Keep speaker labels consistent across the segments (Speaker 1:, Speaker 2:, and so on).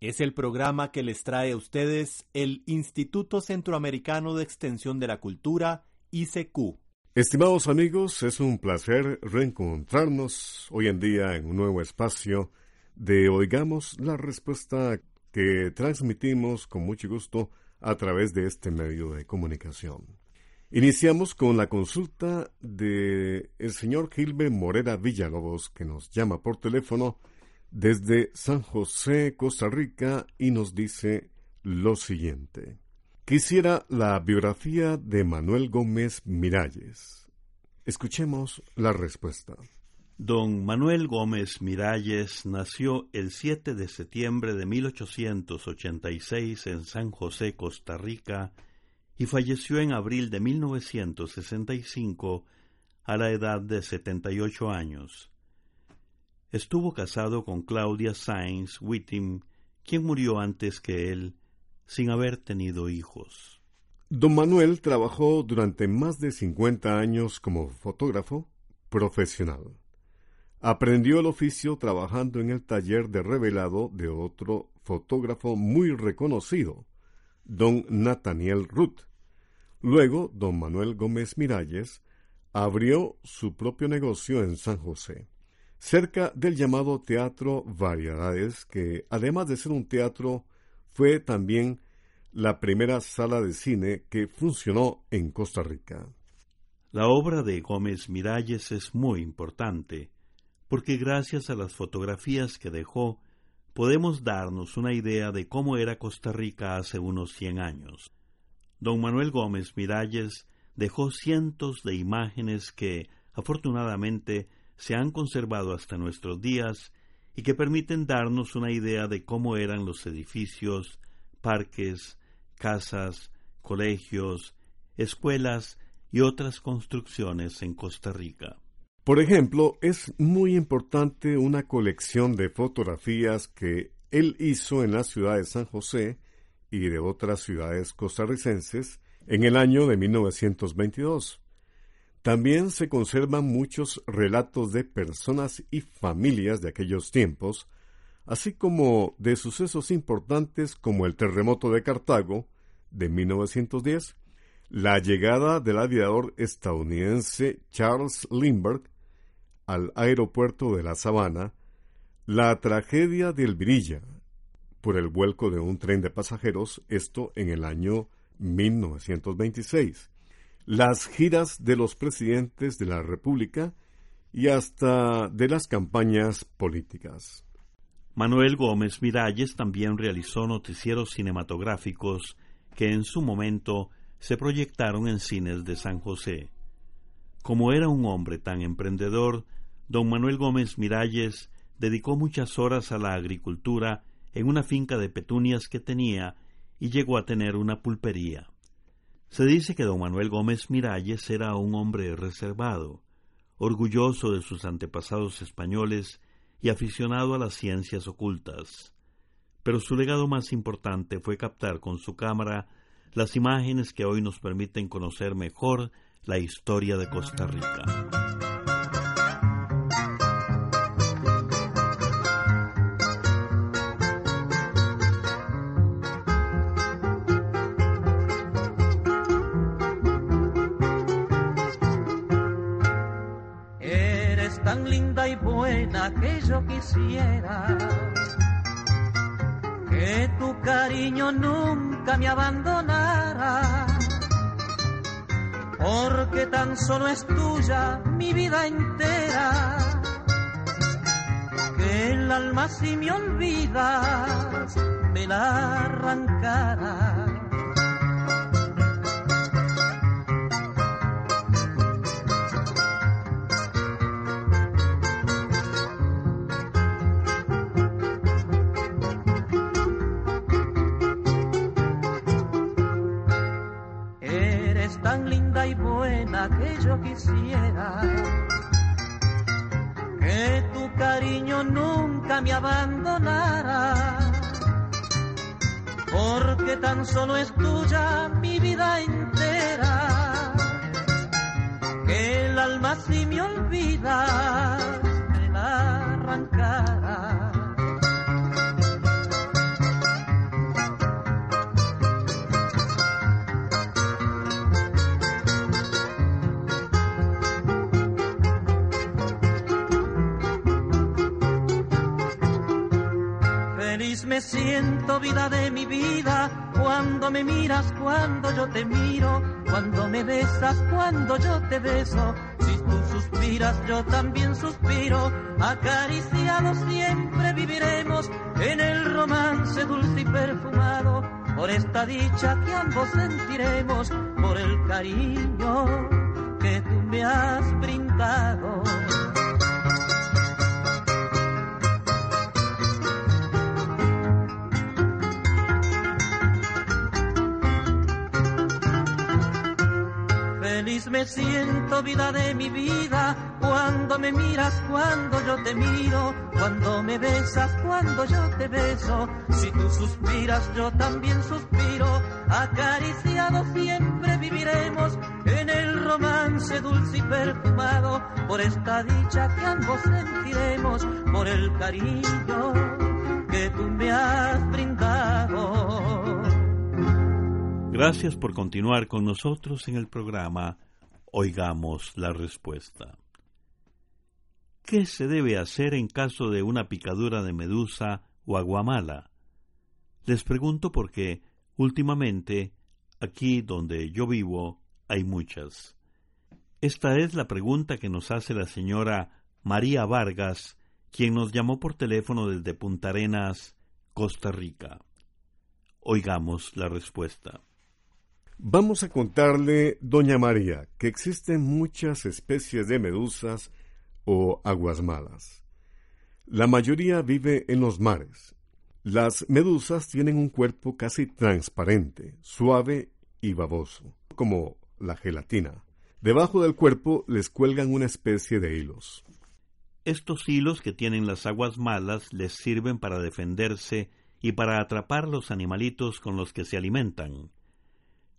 Speaker 1: Es el programa que les trae a ustedes el Instituto Centroamericano de Extensión de la Cultura, ICQ.
Speaker 2: Estimados amigos, es un placer reencontrarnos hoy en día en un nuevo espacio de Oigamos la Respuesta que transmitimos con mucho gusto a través de este medio de comunicación. Iniciamos con la consulta de el señor Gilbe Morera Villalobos, que nos llama por teléfono desde San José, Costa Rica, y nos dice lo siguiente. Quisiera la biografía de Manuel Gómez Miralles. Escuchemos la respuesta.
Speaker 3: Don Manuel Gómez Miralles nació el 7 de septiembre de 1886 en San José, Costa Rica, y falleció en abril de 1965 a la edad de 78 años. Estuvo casado con Claudia Sainz Whitting, quien murió antes que él, sin haber tenido hijos.
Speaker 2: Don Manuel trabajó durante más de 50 años como fotógrafo profesional. Aprendió el oficio trabajando en el taller de revelado de otro fotógrafo muy reconocido, don Nathaniel Ruth. Luego, don Manuel Gómez Miralles abrió su propio negocio en San José cerca del llamado Teatro Variedades, que además de ser un teatro, fue también la primera sala de cine que funcionó en Costa Rica.
Speaker 3: La obra de Gómez Miralles es muy importante, porque gracias a las fotografías que dejó, podemos darnos una idea de cómo era Costa Rica hace unos cien años. Don Manuel Gómez Miralles dejó cientos de imágenes que, afortunadamente, se han conservado hasta nuestros días y que permiten darnos una idea de cómo eran los edificios, parques, casas, colegios, escuelas y otras construcciones en Costa Rica.
Speaker 2: Por ejemplo, es muy importante una colección de fotografías que él hizo en la ciudad de San José y de otras ciudades costarricenses en el año de 1922. También se conservan muchos relatos de personas y familias de aquellos tiempos, así como de sucesos importantes como el terremoto de Cartago de 1910, la llegada del aviador estadounidense Charles Lindbergh al aeropuerto de La Sabana, la tragedia del Virilla por el vuelco de un tren de pasajeros, esto en el año 1926, las giras de los presidentes de la República y hasta de las campañas políticas.
Speaker 3: Manuel Gómez Miralles también realizó noticieros cinematográficos que en su momento se proyectaron en cines de San José. Como era un hombre tan emprendedor, don Manuel Gómez Miralles dedicó muchas horas a la agricultura en una finca de petunias que tenía y llegó a tener una pulpería. Se dice que don Manuel Gómez Miralles era un hombre reservado, orgulloso de sus antepasados españoles y aficionado a las ciencias ocultas. Pero su legado más importante fue captar con su cámara las imágenes que hoy nos permiten conocer mejor la historia de Costa Rica.
Speaker 4: Me abandonara, porque tan solo es tuya mi vida entera, que el alma si me olvidas me la arrancara
Speaker 5: solo es tuya mi vida entera, que el alma si me olvida me la arrancara. me siento vida de mi vida cuando me miras, cuando yo te miro, cuando me besas, cuando yo te beso. Si tú suspiras, yo también suspiro. Acariciados siempre viviremos en el romance dulce y perfumado. Por esta dicha que ambos sentiremos, por el cariño que tú me has brindado. Me siento vida de mi vida cuando me miras, cuando yo te miro, cuando me besas, cuando yo te beso. Si tú suspiras, yo también suspiro. Acariciado siempre viviremos en el romance dulce y perfumado por esta dicha que ambos sentiremos, por el cariño que tú me has brindado.
Speaker 3: Gracias por continuar con nosotros en el programa Oigamos la respuesta. ¿Qué se debe hacer en caso de una picadura de medusa o aguamala? Les pregunto porque últimamente, aquí donde yo vivo, hay muchas. Esta es la pregunta que nos hace la señora María Vargas, quien nos llamó por teléfono desde Punta Arenas, Costa Rica. Oigamos la respuesta.
Speaker 2: Vamos a contarle, doña María, que existen muchas especies de medusas o aguas malas. La mayoría vive en los mares. Las medusas tienen un cuerpo casi transparente, suave y baboso, como la gelatina. Debajo del cuerpo les cuelgan una especie de hilos.
Speaker 3: Estos hilos que tienen las aguas malas les sirven para defenderse y para atrapar los animalitos con los que se alimentan.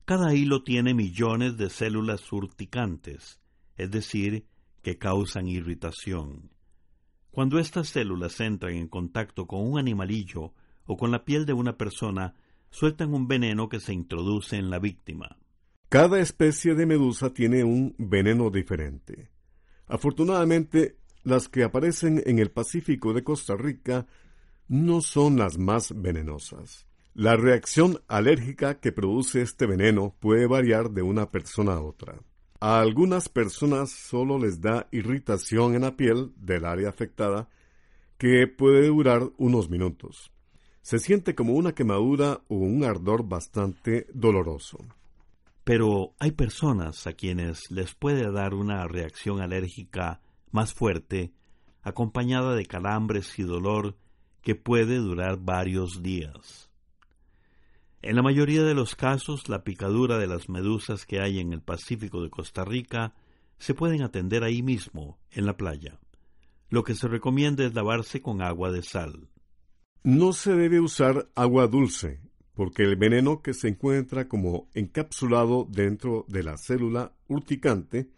Speaker 3: Cada hilo tiene millones de células urticantes, es decir, que causan irritación. Cuando estas células entran en contacto con un animalillo o con la piel de una persona, sueltan un veneno que se introduce en la víctima.
Speaker 2: Cada especie de medusa tiene un veneno diferente. Afortunadamente, las que aparecen en el Pacífico de Costa Rica no son las más venenosas. La reacción alérgica que produce este veneno puede variar de una persona a otra. A algunas personas solo les da irritación en la piel del área afectada que puede durar unos minutos. Se siente como una quemadura o un ardor bastante doloroso.
Speaker 3: Pero hay personas a quienes les puede dar una reacción alérgica más fuerte, acompañada de calambres y dolor que puede durar varios días. En la mayoría de los casos, la picadura de las medusas que hay en el Pacífico de Costa Rica se pueden atender ahí mismo, en la playa. Lo que se recomienda es lavarse con agua de sal.
Speaker 2: No se debe usar agua dulce, porque el veneno que se encuentra como encapsulado dentro de la célula urticante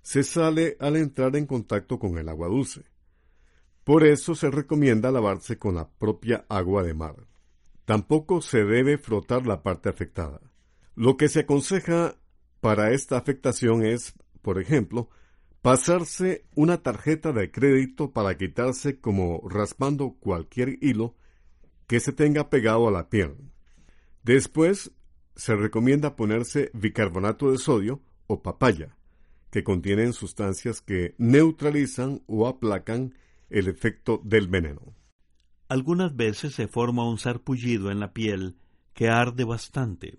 Speaker 2: se sale al entrar en contacto con el agua dulce. Por eso se recomienda lavarse con la propia agua de mar. Tampoco se debe frotar la parte afectada. Lo que se aconseja para esta afectación es, por ejemplo, pasarse una tarjeta de crédito para quitarse como raspando cualquier hilo que se tenga pegado a la piel. Después se recomienda ponerse bicarbonato de sodio o papaya, que contienen sustancias que neutralizan o aplacan el efecto del veneno.
Speaker 3: Algunas veces se forma un sarpullido en la piel que arde bastante.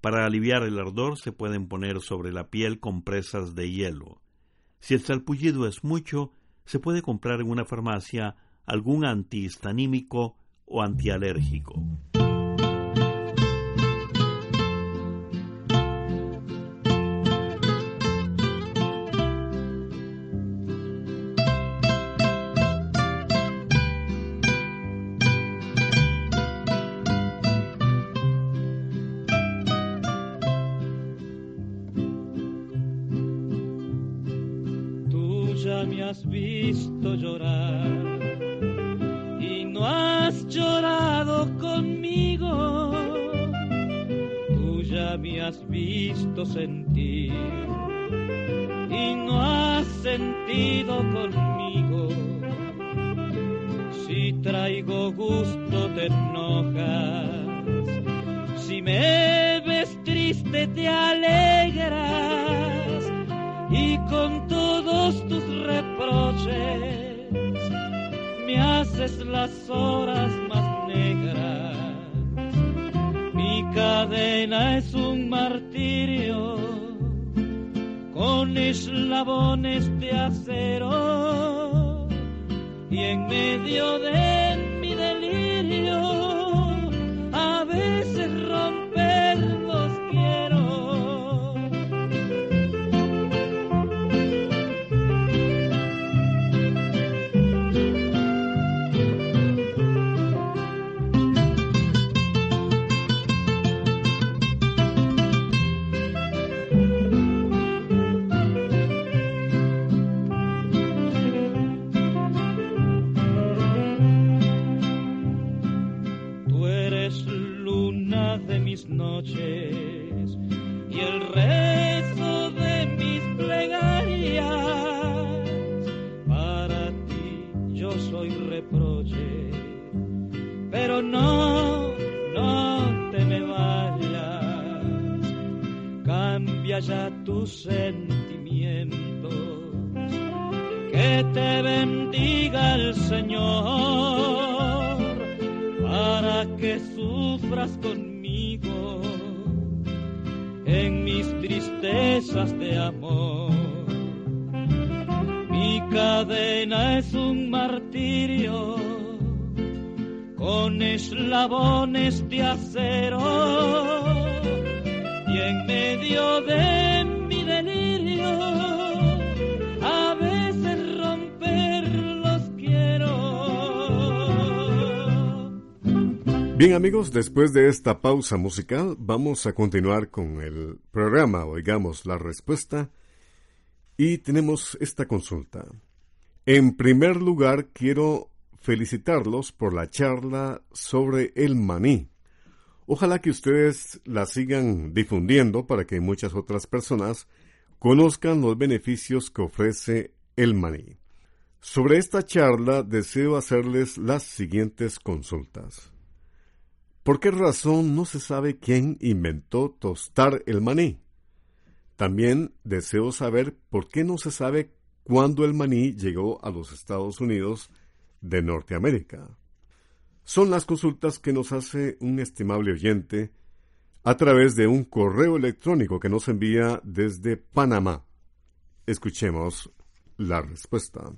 Speaker 3: Para aliviar el ardor se pueden poner sobre la piel compresas de hielo. Si el sarpullido es mucho, se puede comprar en una farmacia algún antihistanímico o antialérgico.
Speaker 6: Y no has llorado conmigo. Tú ya me has visto sentir y no has sentido conmigo. Si traigo gusto te enojas, si me ves triste te alegras y con todos tus reproches las horas más negras. Mi cadena es un martirio con eslabones de acero y en medio de Ya tus sentimientos. Que te bendiga el Señor para que sufras conmigo en mis tristezas de amor. Mi cadena es un martirio con eslabones de acero en medio de mi delirio a veces romperlos quiero.
Speaker 2: Bien amigos, después de esta pausa musical vamos a continuar con el programa Oigamos la Respuesta y tenemos esta consulta. En primer lugar, quiero felicitarlos por la charla sobre el maní. Ojalá que ustedes la sigan difundiendo para que muchas otras personas conozcan los beneficios que ofrece el maní. Sobre esta charla deseo hacerles las siguientes consultas. ¿Por qué razón no se sabe quién inventó tostar el maní? También deseo saber por qué no se sabe cuándo el maní llegó a los Estados Unidos de Norteamérica. Son las consultas que nos hace un estimable oyente a través de un correo electrónico que nos envía desde Panamá. Escuchemos la respuesta.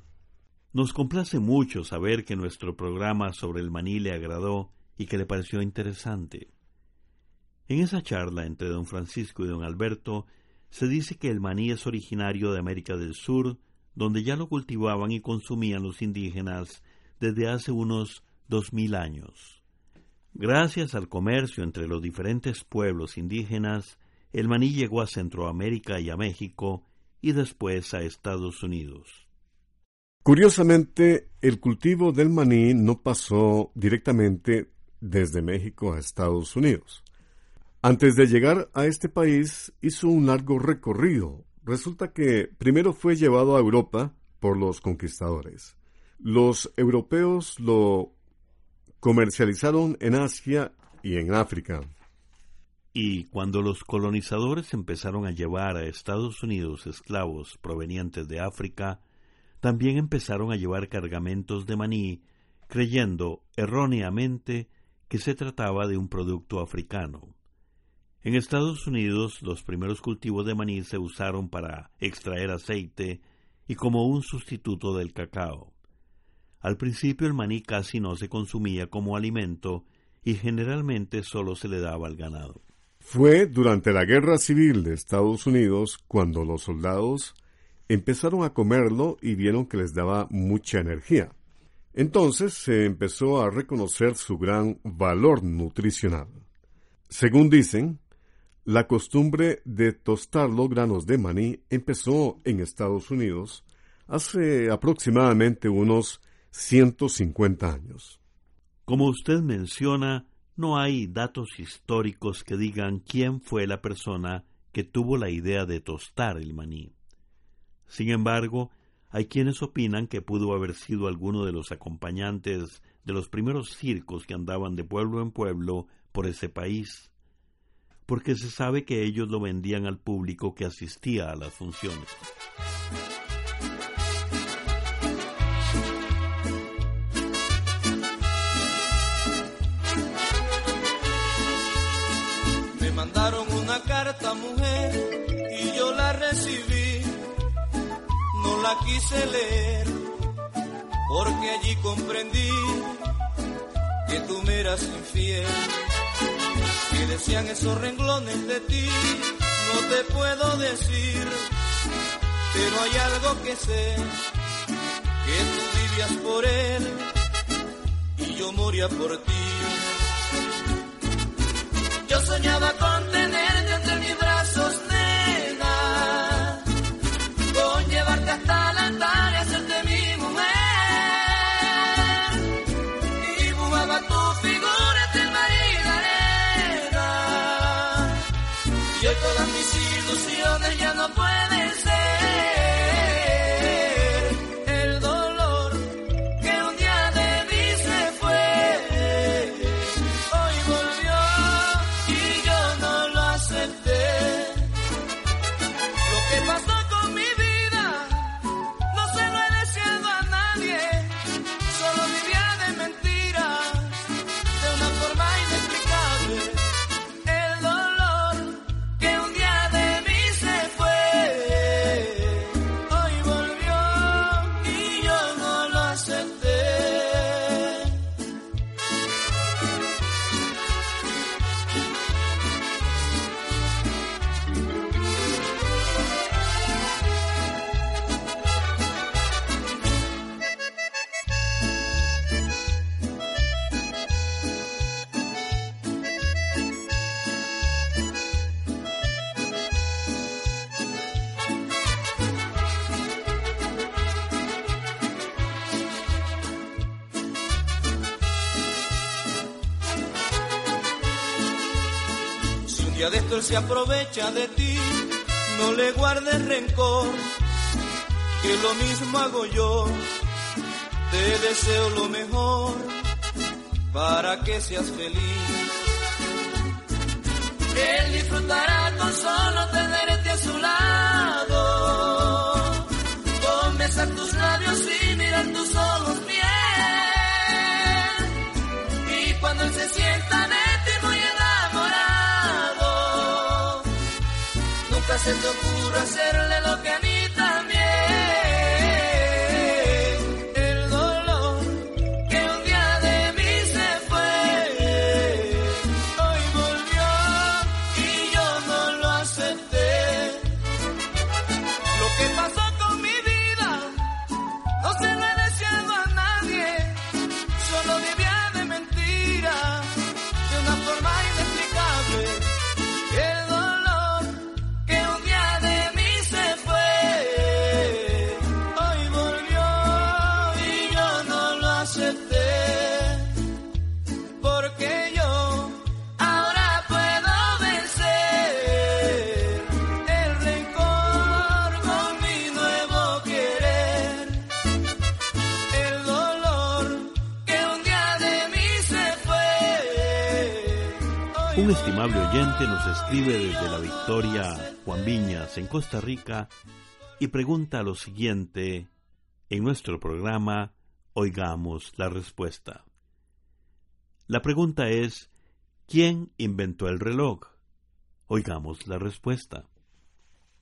Speaker 3: Nos complace mucho saber que nuestro programa sobre el maní le agradó y que le pareció interesante. En esa charla entre don Francisco y don Alberto se dice que el maní es originario de América del Sur, donde ya lo cultivaban y consumían los indígenas desde hace unos dos mil años. Gracias al comercio entre los diferentes pueblos indígenas, el maní llegó a Centroamérica y a México y después a Estados Unidos.
Speaker 2: Curiosamente, el cultivo del maní no pasó directamente desde México a Estados Unidos. Antes de llegar a este país hizo un largo recorrido. Resulta que primero fue llevado a Europa por los conquistadores. Los europeos lo comercializaron en Asia y en África.
Speaker 3: Y cuando los colonizadores empezaron a llevar a Estados Unidos esclavos provenientes de África, también empezaron a llevar cargamentos de maní, creyendo erróneamente que se trataba de un producto africano. En Estados Unidos los primeros cultivos de maní se usaron para extraer aceite y como un sustituto del cacao. Al principio el maní casi no se consumía como alimento y generalmente solo se le daba al ganado.
Speaker 2: Fue durante la Guerra Civil de Estados Unidos cuando los soldados empezaron a comerlo y vieron que les daba mucha energía. Entonces se empezó a reconocer su gran valor nutricional. Según dicen, la costumbre de tostar los granos de maní empezó en Estados Unidos hace aproximadamente unos 150 años.
Speaker 3: Como usted menciona, no hay datos históricos que digan quién fue la persona que tuvo la idea de tostar el maní. Sin embargo, hay quienes opinan que pudo haber sido alguno de los acompañantes de los primeros circos que andaban de pueblo en pueblo por ese país, porque se sabe que ellos lo vendían al público que asistía a las funciones.
Speaker 4: Quise leer porque allí comprendí que tú me eras infiel. Que decían esos renglones de ti, no te puedo decir, pero hay algo que sé, que tú vivías por él y yo moría por ti. Yo soñaba con tenerte Día de esto él se aprovecha de ti, no le guardes rencor, que lo mismo hago yo. Te deseo lo mejor para que seas feliz. Él disfrutará con solo tenerte a su lado, con besar tus labios y mirar tus ojos bien. Y cuando él se sienta de se te ocurra hacerle lo que a mí Un
Speaker 3: estimable oyente nos escribe desde la Victoria, Juan Viñas, en Costa Rica, y pregunta lo siguiente en nuestro programa Oigamos la respuesta. La pregunta es, ¿quién inventó el reloj? Oigamos la respuesta.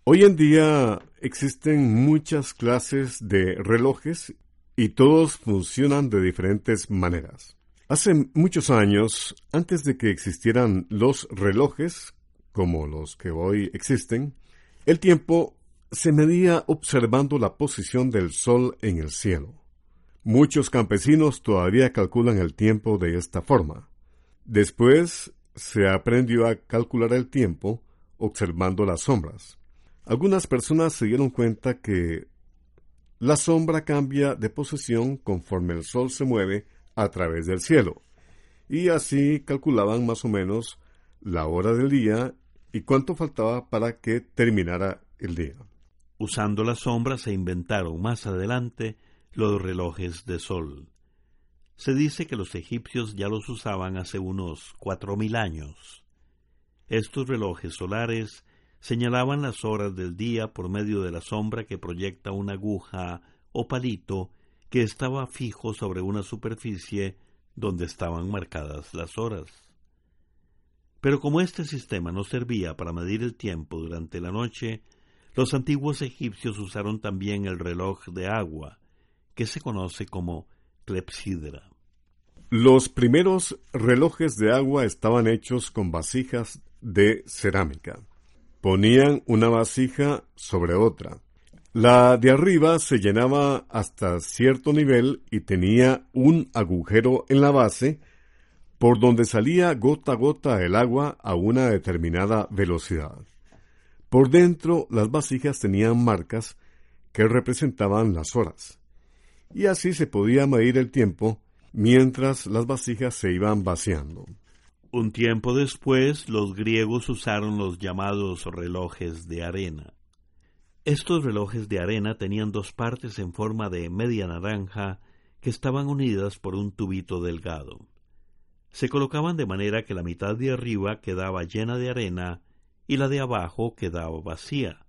Speaker 2: Hoy en día existen muchas clases de relojes y todos funcionan de diferentes maneras. Hace muchos años, antes de que existieran los relojes, como los que hoy existen, el tiempo se medía observando la posición del sol en el cielo. Muchos campesinos todavía calculan el tiempo de esta forma. Después se aprendió a calcular el tiempo observando las sombras. Algunas personas se dieron cuenta que la sombra cambia de posición conforme el sol se mueve a través del cielo. Y así calculaban más o menos la hora del día y cuánto faltaba para que terminara el día.
Speaker 3: Usando la sombra se inventaron más adelante los relojes de sol. Se dice que los egipcios ya los usaban hace unos cuatro mil años. Estos relojes solares señalaban las horas del día por medio de la sombra que proyecta una aguja o palito que estaba fijo sobre una superficie donde estaban marcadas las horas. Pero como este sistema no servía para medir el tiempo durante la noche, los antiguos egipcios usaron también el reloj de agua, que se conoce como clepsidra.
Speaker 2: Los primeros relojes de agua estaban hechos con vasijas de cerámica. Ponían una vasija sobre otra. La de arriba se llenaba hasta cierto nivel y tenía un agujero en la base por donde salía gota a gota el agua a una determinada velocidad. Por dentro las vasijas tenían marcas que representaban las horas, y así se podía medir el tiempo mientras las vasijas se iban vaciando.
Speaker 3: Un tiempo después, los griegos usaron los llamados relojes de arena. Estos relojes de arena tenían dos partes en forma de media naranja que estaban unidas por un tubito delgado. Se colocaban de manera que la mitad de arriba quedaba llena de arena y la de abajo quedaba vacía.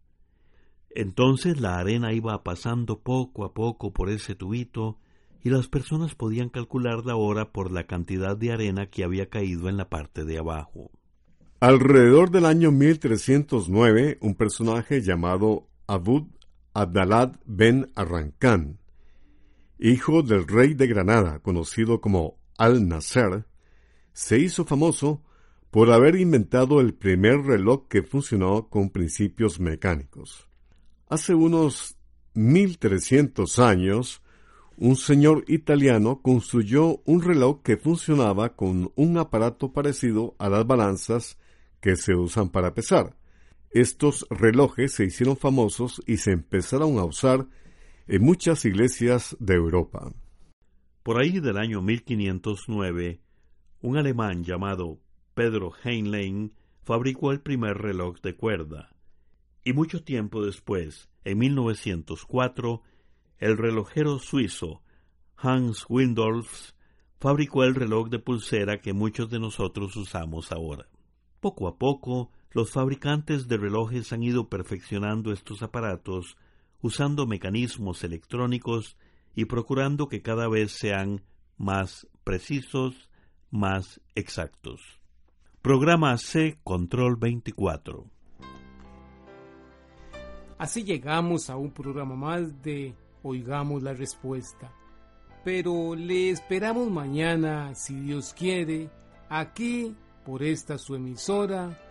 Speaker 3: Entonces la arena iba pasando poco a poco por ese tubito y las personas podían calcular la hora por la cantidad de arena que había caído en la parte de abajo.
Speaker 2: Alrededor del año 1309, un personaje llamado Abud Abdalad ben Arrancán, hijo del rey de Granada, conocido como Al-Nasser, se hizo famoso por haber inventado el primer reloj que funcionó con principios mecánicos. Hace unos 1300 años, un señor italiano construyó un reloj que funcionaba con un aparato parecido a las balanzas que se usan para pesar. Estos relojes se hicieron famosos y se empezaron a usar en muchas iglesias de Europa.
Speaker 3: Por ahí del año 1509, un alemán llamado Pedro Heinlein fabricó el primer reloj de cuerda. Y mucho tiempo después, en 1904, el relojero suizo Hans Windolfs fabricó el reloj de pulsera que muchos de nosotros usamos ahora. Poco a poco, los fabricantes de relojes han ido perfeccionando estos aparatos usando mecanismos electrónicos y procurando que cada vez sean más precisos, más exactos. Programa C Control 24.
Speaker 7: Así llegamos a un programa más de oigamos la respuesta. Pero le esperamos mañana, si Dios quiere, aquí por esta su emisora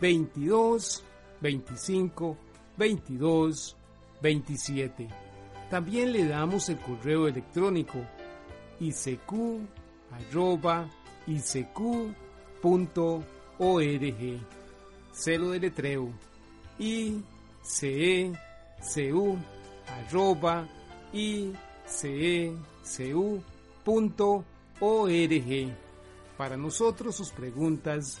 Speaker 7: 22 25 22 27. También le damos el correo electrónico icq.org. Celo de letreo icecu.org. Para nosotros sus preguntas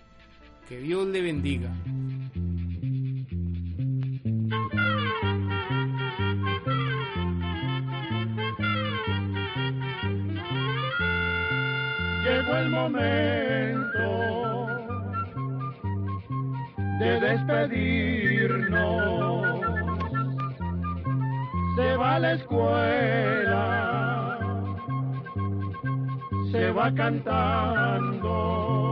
Speaker 7: Que Dios le bendiga.
Speaker 8: llegó el momento de despedirnos. Se va a la escuela, se va cantando